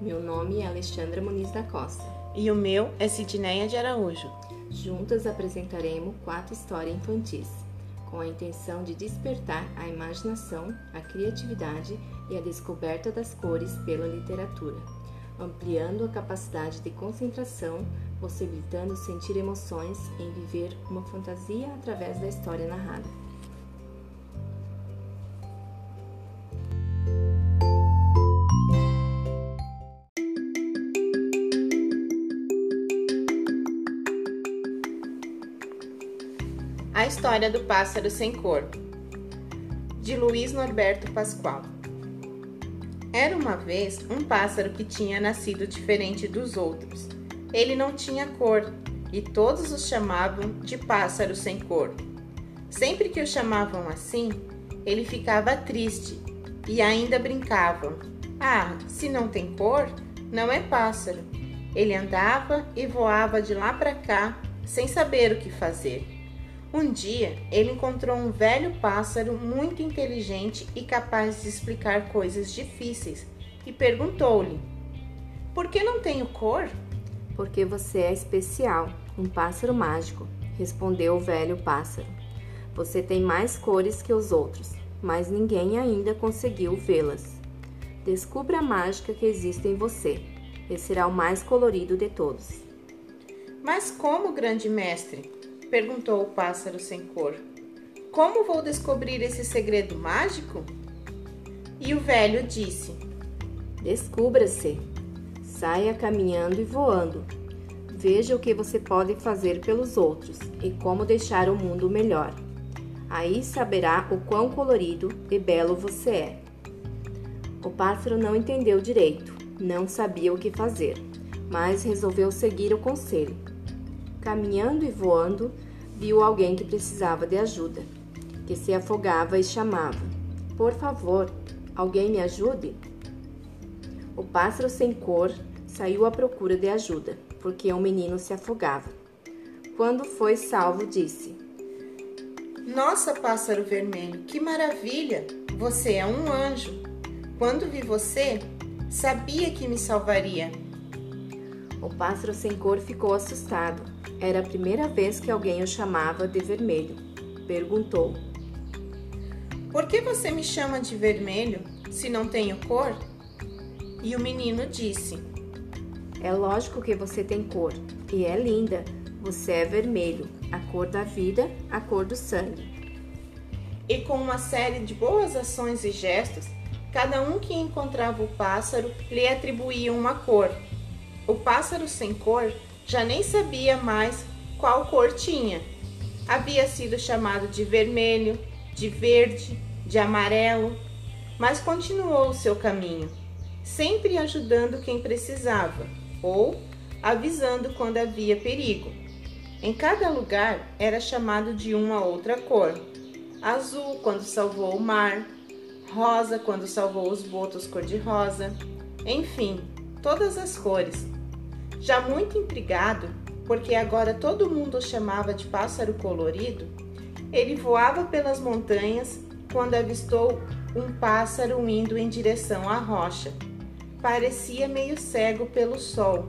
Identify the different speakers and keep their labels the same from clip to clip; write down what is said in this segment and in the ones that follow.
Speaker 1: Meu nome é Alexandra Muniz da Costa.
Speaker 2: E o meu é Sidneia de Araújo.
Speaker 1: Juntas apresentaremos quatro histórias infantis, com a intenção de despertar a imaginação, a criatividade e a descoberta das cores pela literatura, ampliando a capacidade de concentração, possibilitando sentir emoções em viver uma fantasia através da história narrada.
Speaker 2: História do Pássaro Sem Cor, de Luiz Norberto Pascoal. Era uma vez um pássaro que tinha nascido diferente dos outros. Ele não tinha cor e todos o chamavam de pássaro sem cor. Sempre que o chamavam assim, ele ficava triste e ainda brincavam. Ah, se não tem cor, não é pássaro. Ele andava e voava de lá para cá sem saber o que fazer. Um dia, ele encontrou um velho pássaro muito inteligente e capaz de explicar coisas difíceis e perguntou-lhe: Por que não tenho cor?
Speaker 1: Porque você é especial, um pássaro mágico, respondeu o velho pássaro. Você tem mais cores que os outros, mas ninguém ainda conseguiu vê-las. Descubra a mágica que existe em você, e será o mais colorido de todos.
Speaker 2: Mas como, grande mestre? Perguntou o pássaro sem cor. Como vou descobrir esse segredo mágico? E o velho disse:
Speaker 1: Descubra-se. Saia caminhando e voando. Veja o que você pode fazer pelos outros e como deixar o mundo melhor. Aí saberá o quão colorido e belo você é. O pássaro não entendeu direito, não sabia o que fazer, mas resolveu seguir o conselho caminhando e voando, viu alguém que precisava de ajuda, que se afogava e chamava: Por favor, alguém me ajude? O pássaro sem cor saiu à procura de ajuda, porque o menino se afogava. Quando foi salvo, disse:
Speaker 2: Nossa, pássaro vermelho, que maravilha! Você é um anjo. Quando vi você, sabia que me salvaria.
Speaker 1: O pássaro sem cor ficou assustado. Era a primeira vez que alguém o chamava de vermelho. Perguntou:
Speaker 2: Por que você me chama de vermelho se não tenho cor? E o menino disse:
Speaker 1: É lógico que você tem cor e é linda. Você é vermelho, a cor da vida, a cor do sangue.
Speaker 2: E com uma série de boas ações e gestos, cada um que encontrava o pássaro lhe atribuía uma cor o pássaro sem cor já nem sabia mais qual cor tinha. Havia sido chamado de vermelho, de verde, de amarelo, mas continuou o seu caminho, sempre ajudando quem precisava ou avisando quando havia perigo. Em cada lugar era chamado de uma outra cor: azul quando salvou o mar, rosa quando salvou os botos cor-de-rosa, enfim, todas as cores já muito intrigado, porque agora todo mundo o chamava de pássaro colorido, ele voava pelas montanhas quando avistou um pássaro indo em direção à rocha. Parecia meio cego pelo sol.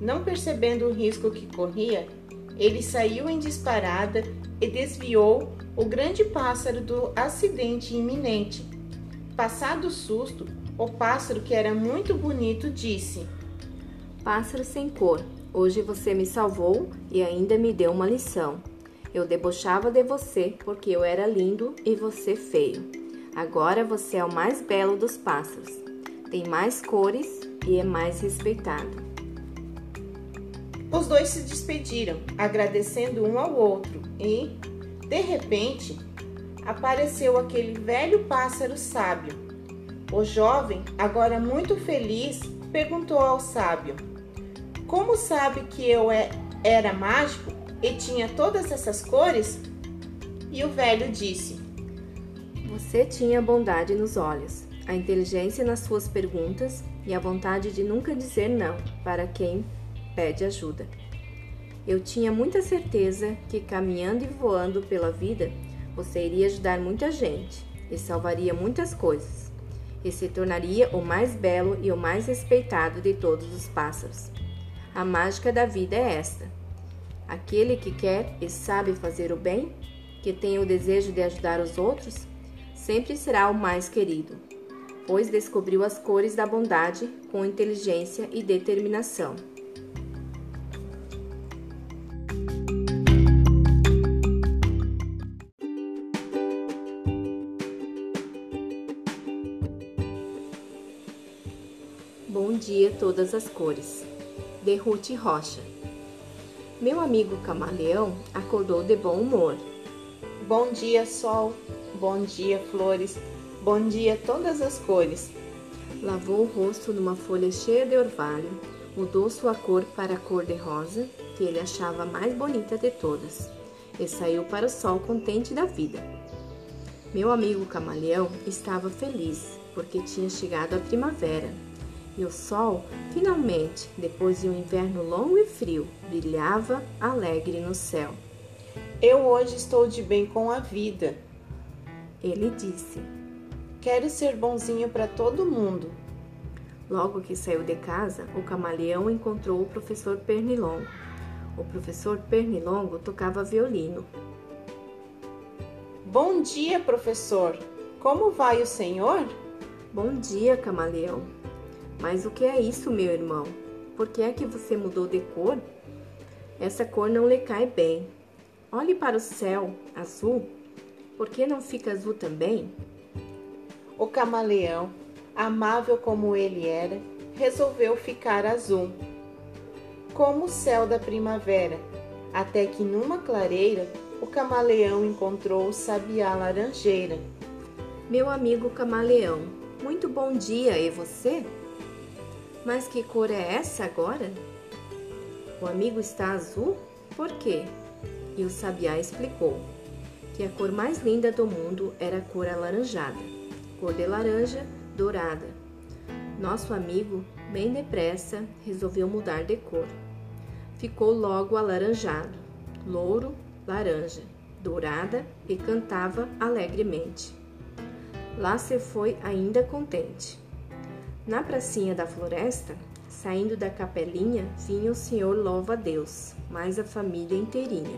Speaker 2: Não percebendo o risco que corria, ele saiu em disparada e desviou o grande pássaro do acidente iminente. Passado o susto, o pássaro, que era muito bonito, disse:
Speaker 1: Pássaro sem cor, hoje você me salvou e ainda me deu uma lição. Eu debochava de você porque eu era lindo e você feio. Agora você é o mais belo dos pássaros. Tem mais cores e é mais respeitado.
Speaker 2: Os dois se despediram, agradecendo um ao outro, e, de repente, apareceu aquele velho pássaro sábio. O jovem, agora muito feliz, perguntou ao sábio: como sabe que eu é, era mágico e tinha todas essas cores? E o velho disse:
Speaker 1: Você tinha bondade nos olhos, a inteligência nas suas perguntas e a vontade de nunca dizer não para quem pede ajuda. Eu tinha muita certeza que caminhando e voando pela vida, você iria ajudar muita gente e salvaria muitas coisas. e se tornaria o mais belo e o mais respeitado de todos os pássaros. A mágica da vida é esta: aquele que quer e sabe fazer o bem, que tem o desejo de ajudar os outros, sempre será o mais querido, pois descobriu as cores da bondade com inteligência e determinação. Bom dia, todas as cores. De Ruth Rocha. Meu amigo camaleão acordou de bom humor.
Speaker 2: Bom dia, sol. Bom dia, flores. Bom dia, todas as cores.
Speaker 1: Lavou o rosto numa folha cheia de orvalho, mudou sua cor para a cor de rosa, que ele achava a mais bonita de todas, e saiu para o sol contente da vida. Meu amigo camaleão estava feliz porque tinha chegado a primavera e o sol, finalmente, depois de um inverno longo e frio, brilhava alegre no céu.
Speaker 2: Eu hoje estou de bem com a vida,
Speaker 1: ele disse.
Speaker 2: Quero ser bonzinho para todo mundo.
Speaker 1: Logo que saiu de casa, o camaleão encontrou o professor Pernilongo. O professor Pernilongo tocava violino.
Speaker 2: Bom dia, professor. Como vai o senhor?
Speaker 1: Bom dia, camaleão. Mas o que é isso, meu irmão? Por que é que você mudou de cor? Essa cor não lhe cai bem. Olhe para o céu azul. Por que não fica azul também?
Speaker 2: O camaleão, amável como ele era, resolveu ficar azul, como o céu da primavera, até que numa clareira o camaleão encontrou o sabiá laranjeira.
Speaker 1: Meu amigo camaleão, muito bom dia, e você? Mas que cor é essa agora? O amigo está azul? Por quê? E o sabiá explicou que a cor mais linda do mundo era a cor alaranjada, cor de laranja dourada. Nosso amigo, bem depressa, resolveu mudar de cor. Ficou logo alaranjado, louro, laranja, dourada e cantava alegremente. Lá se foi ainda contente. Na pracinha da floresta, saindo da capelinha, vinha o senhor louva a Deus, mais a família inteirinha.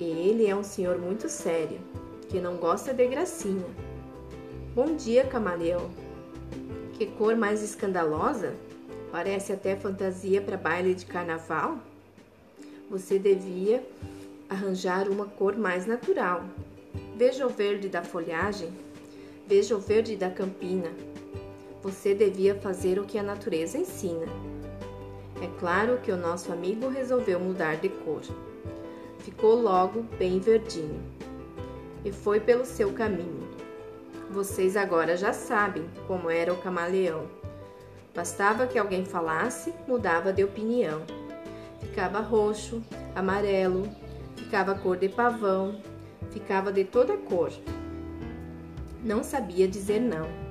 Speaker 1: Ele é um senhor muito sério, que não gosta de gracinha. Bom dia, camaleão. Que cor mais escandalosa? Parece até fantasia para baile de carnaval. Você devia arranjar uma cor mais natural. Veja o verde da folhagem, veja o verde da campina, você devia fazer o que a natureza ensina. É claro que o nosso amigo resolveu mudar de cor. Ficou logo bem verdinho e foi pelo seu caminho. Vocês agora já sabem como era o camaleão. Bastava que alguém falasse, mudava de opinião. Ficava roxo, amarelo, ficava cor de pavão, ficava de toda cor. Não sabia dizer não.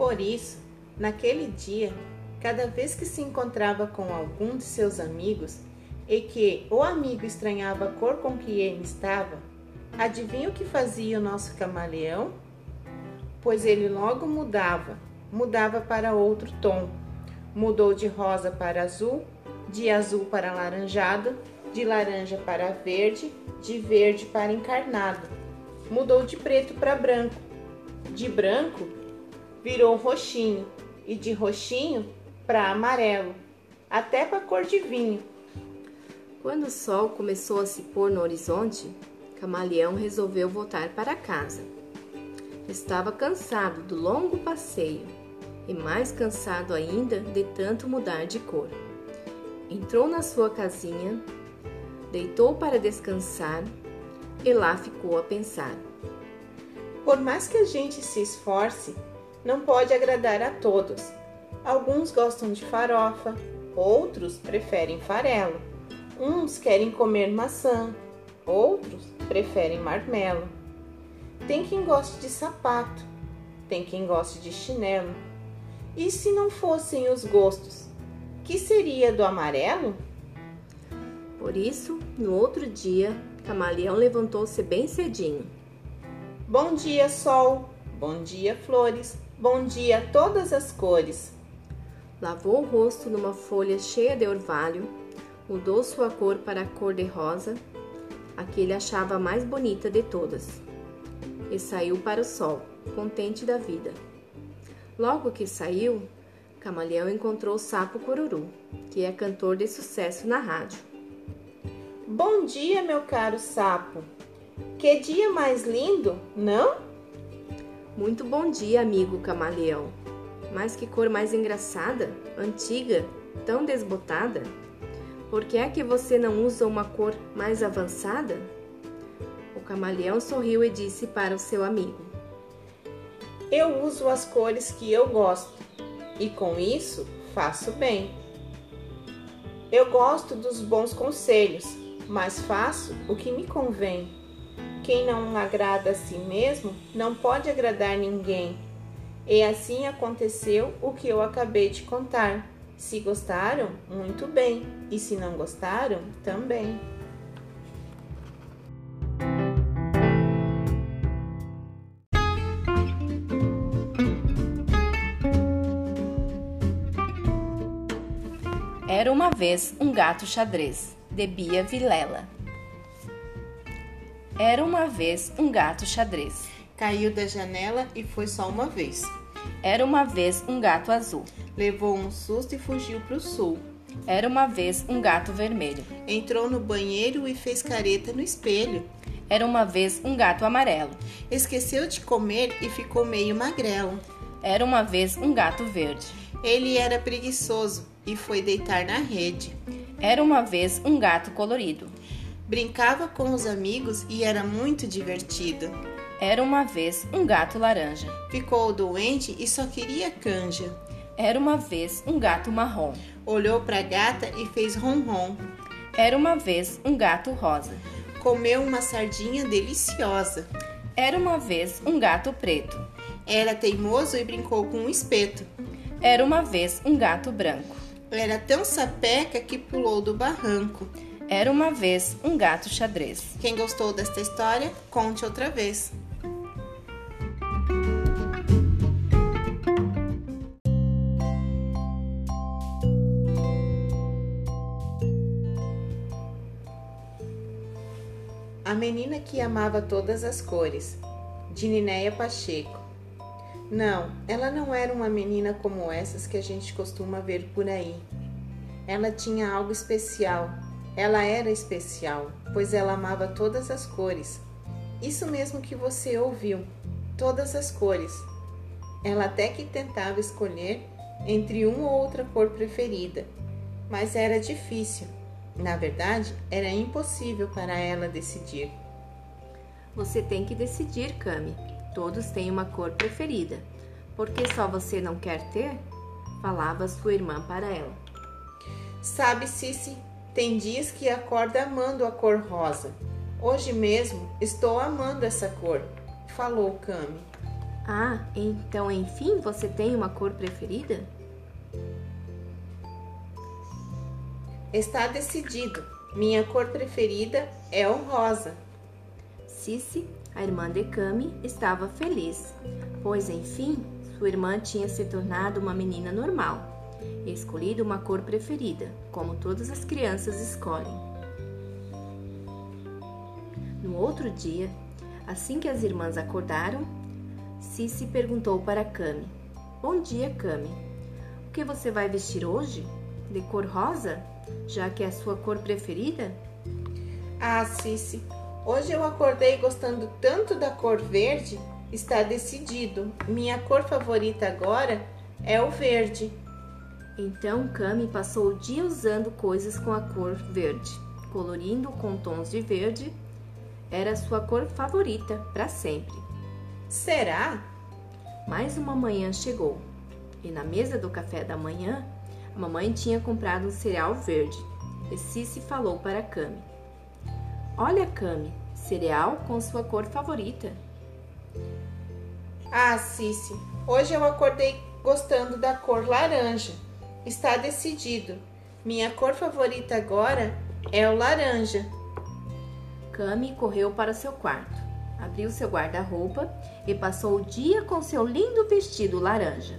Speaker 2: Por isso, naquele dia, cada vez que se encontrava com algum de seus amigos e que o amigo estranhava a cor com que ele estava, adivinha o que fazia o nosso camaleão? Pois ele logo mudava, mudava para outro tom. Mudou de rosa para azul, de azul para alaranjado, de laranja para verde, de verde para encarnado. Mudou de preto para branco, de branco virou roxinho e de roxinho para amarelo, até para cor de vinho.
Speaker 1: Quando o sol começou a se pôr no horizonte, Camaleão resolveu voltar para casa. Estava cansado do longo passeio e mais cansado ainda de tanto mudar de cor. Entrou na sua casinha, deitou para descansar e lá ficou a pensar.
Speaker 2: Por mais que a gente se esforce, não pode agradar a todos. Alguns gostam de farofa, outros preferem farelo. Uns querem comer maçã, outros preferem marmelo. Tem quem goste de sapato, tem quem goste de chinelo. E se não fossem os gostos, que seria do amarelo?
Speaker 1: Por isso, no outro dia, Camaleão levantou-se bem cedinho.
Speaker 2: Bom dia, sol. bom dia, flores, bom dia a todas as cores.
Speaker 1: Lavou o rosto numa folha cheia de orvalho, mudou sua cor para a cor de rosa, a que ele achava a mais bonita de todas, e saiu para o sol, contente da vida. Logo que saiu, Camaleão encontrou o sapo Cururu, que é cantor de sucesso na rádio.
Speaker 2: Bom dia, meu caro sapo. Que dia mais lindo, não?
Speaker 1: Muito bom dia, amigo camaleão. Mas que cor mais engraçada, antiga, tão desbotada. Por que é que você não usa uma cor mais avançada? O camaleão sorriu e disse para o seu amigo:
Speaker 2: Eu uso as cores que eu gosto e com isso faço bem. Eu gosto dos bons conselhos, mas faço o que me convém. Quem não agrada a si mesmo não pode agradar ninguém. E assim aconteceu o que eu acabei de contar. Se gostaram, muito bem, e se não gostaram, também.
Speaker 1: Era uma vez um gato xadrez, de Bia Vilela. Era uma vez um gato xadrez.
Speaker 2: Caiu da janela e foi só uma vez.
Speaker 1: Era uma vez um gato azul.
Speaker 2: Levou um susto e fugiu para o sul.
Speaker 1: Era uma vez um gato vermelho.
Speaker 2: Entrou no banheiro e fez careta no espelho.
Speaker 1: Era uma vez um gato amarelo.
Speaker 2: Esqueceu de comer e ficou meio magrelo.
Speaker 1: Era uma vez um gato verde.
Speaker 2: Ele era preguiçoso e foi deitar na rede.
Speaker 1: Era uma vez um gato colorido.
Speaker 2: Brincava com os amigos e era muito divertido.
Speaker 1: Era uma vez um gato laranja.
Speaker 2: Ficou doente e só queria canja.
Speaker 1: Era uma vez um gato marrom.
Speaker 2: Olhou para a gata e fez ronron.
Speaker 1: Era uma vez um gato rosa.
Speaker 2: Comeu uma sardinha deliciosa.
Speaker 1: Era uma vez um gato preto.
Speaker 2: Era teimoso e brincou com um espeto.
Speaker 1: Era uma vez um gato branco.
Speaker 2: Era tão sapeca que pulou do barranco.
Speaker 1: Era uma vez um gato xadrez.
Speaker 2: Quem gostou desta história, conte outra vez. A menina que amava todas as cores, de Ninéia Pacheco. Não, ela não era uma menina como essas que a gente costuma ver por aí. Ela tinha algo especial. Ela era especial, pois ela amava todas as cores. Isso mesmo que você ouviu, todas as cores. Ela até que tentava escolher entre uma ou outra cor preferida, mas era difícil. Na verdade, era impossível para ela decidir.
Speaker 1: Você tem que decidir, Cami. Todos têm uma cor preferida. Por que só você não quer ter? Falava sua irmã para ela.
Speaker 2: Sabe, Cici, tem dias que acorda amando a cor rosa. Hoje mesmo estou amando essa cor, falou Cami.
Speaker 1: Ah, então enfim você tem uma cor preferida?
Speaker 2: Está decidido. Minha cor preferida é o rosa.
Speaker 1: Cici, a irmã de Cami, estava feliz, pois enfim sua irmã tinha se tornado uma menina normal escolhido uma cor preferida, como todas as crianças escolhem. No outro dia, assim que as irmãs acordaram, Cici perguntou para Cami: Bom dia, Cami. O que você vai vestir hoje? De cor rosa? Já que é a sua cor preferida?
Speaker 2: Ah, Cici, hoje eu acordei gostando tanto da cor verde. Está decidido. Minha cor favorita agora é o verde.
Speaker 1: Então Cami passou o dia usando coisas com a cor verde, colorindo com tons de verde. Era sua cor favorita para sempre.
Speaker 2: Será?
Speaker 1: Mais uma manhã chegou e na mesa do café da manhã, a mamãe tinha comprado um cereal verde. E Cici falou para Cami: Olha, Cami, cereal com sua cor favorita.
Speaker 2: Ah, Cici, hoje eu acordei gostando da cor laranja. Está decidido. Minha cor favorita agora é o laranja.
Speaker 1: Cami correu para seu quarto, abriu seu guarda-roupa e passou o dia com seu lindo vestido laranja,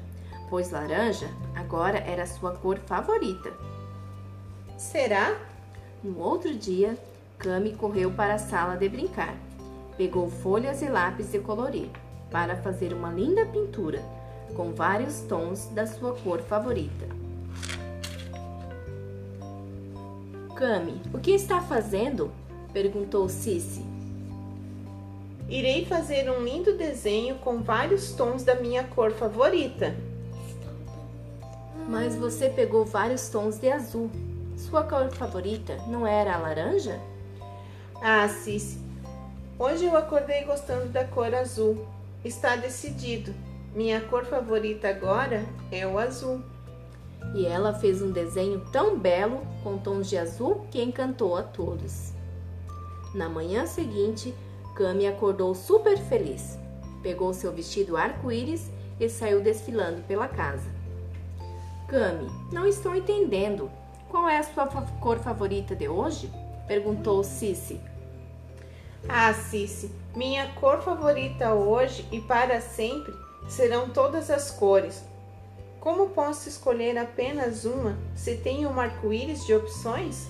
Speaker 1: pois laranja agora era sua cor favorita.
Speaker 2: Será?
Speaker 1: No outro dia, Cami correu para a sala de brincar. Pegou folhas e lápis de colorir para fazer uma linda pintura com vários tons da sua cor favorita. Cami, o que está fazendo? perguntou Cici.
Speaker 2: Irei fazer um lindo desenho com vários tons da minha cor favorita.
Speaker 1: Mas você pegou vários tons de azul. Sua cor favorita não era a laranja?
Speaker 2: Ah, Cici, hoje eu acordei gostando da cor azul. Está decidido. Minha cor favorita agora é o azul.
Speaker 1: E ela fez um desenho tão belo com tons de azul que encantou a todos. Na manhã seguinte, Cami acordou super feliz. Pegou seu vestido arco-íris e saiu desfilando pela casa. Cami, não estou entendendo. Qual é a sua cor favorita de hoje? perguntou Cici.
Speaker 2: Ah, Cici, minha cor favorita hoje e para sempre serão todas as cores. Como posso escolher apenas uma se tenho um arco-íris de opções?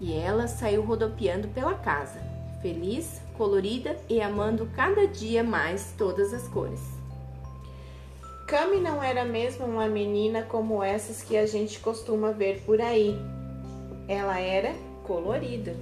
Speaker 1: E ela saiu rodopiando pela casa, feliz, colorida e amando cada dia mais todas as cores.
Speaker 2: Cami não era mesmo uma menina como essas que a gente costuma ver por aí. Ela era colorida.